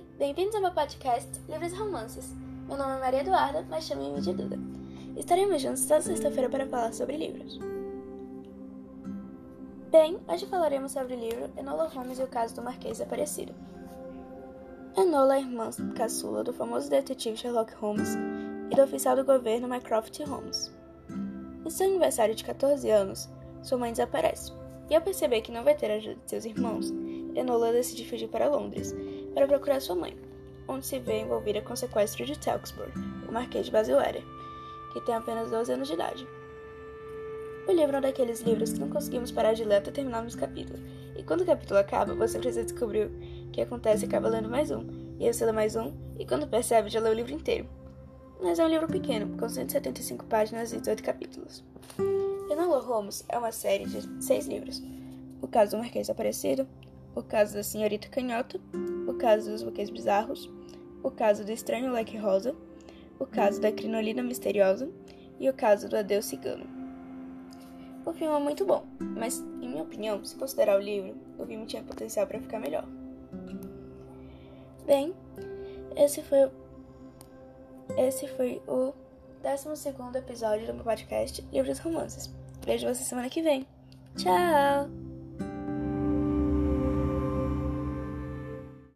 Bem-vindos ao meu podcast Livros e Romances. Meu nome é Maria Eduarda, mas chamem-me de Duda. Estaremos juntos toda sexta-feira para falar sobre livros. Bem, hoje falaremos sobre o livro Enola Holmes e o caso do Marquês Desaparecido. Enola é irmã caçula do famoso detetive Sherlock Holmes e do oficial do governo Mycroft Holmes. Em seu aniversário de 14 anos, sua mãe desaparece, e ao perceber que não vai ter a ajuda de seus irmãos, Enola decide fugir para Londres para procurar sua mãe, onde se vê envolvida com o sequestro de Tewkesbury, o Marquês de Basilea, que tem apenas 12 anos de idade. O livro é um daqueles livros que não conseguimos parar de ler até terminarmos o capítulo, e quando o capítulo acaba, você precisa descobrir o que acontece e acaba lendo mais um, e aí você lê mais um, e quando percebe, já leu o livro inteiro. Mas é um livro pequeno, com 175 páginas e 18 capítulos. Enola Holmes é uma série de seis livros. O caso do Marquês Aparecido, o caso da Senhorita Canhota, o caso dos buquês bizarros, o caso do estranho leque rosa, o caso da crinolina misteriosa e o caso do adeus cigano. O filme é muito bom, mas, em minha opinião, se considerar o livro, o filme tinha potencial para ficar melhor. Bem, esse foi, esse foi o 12 episódio do meu podcast Livros Romances. Vejo você semana que vem. Tchau!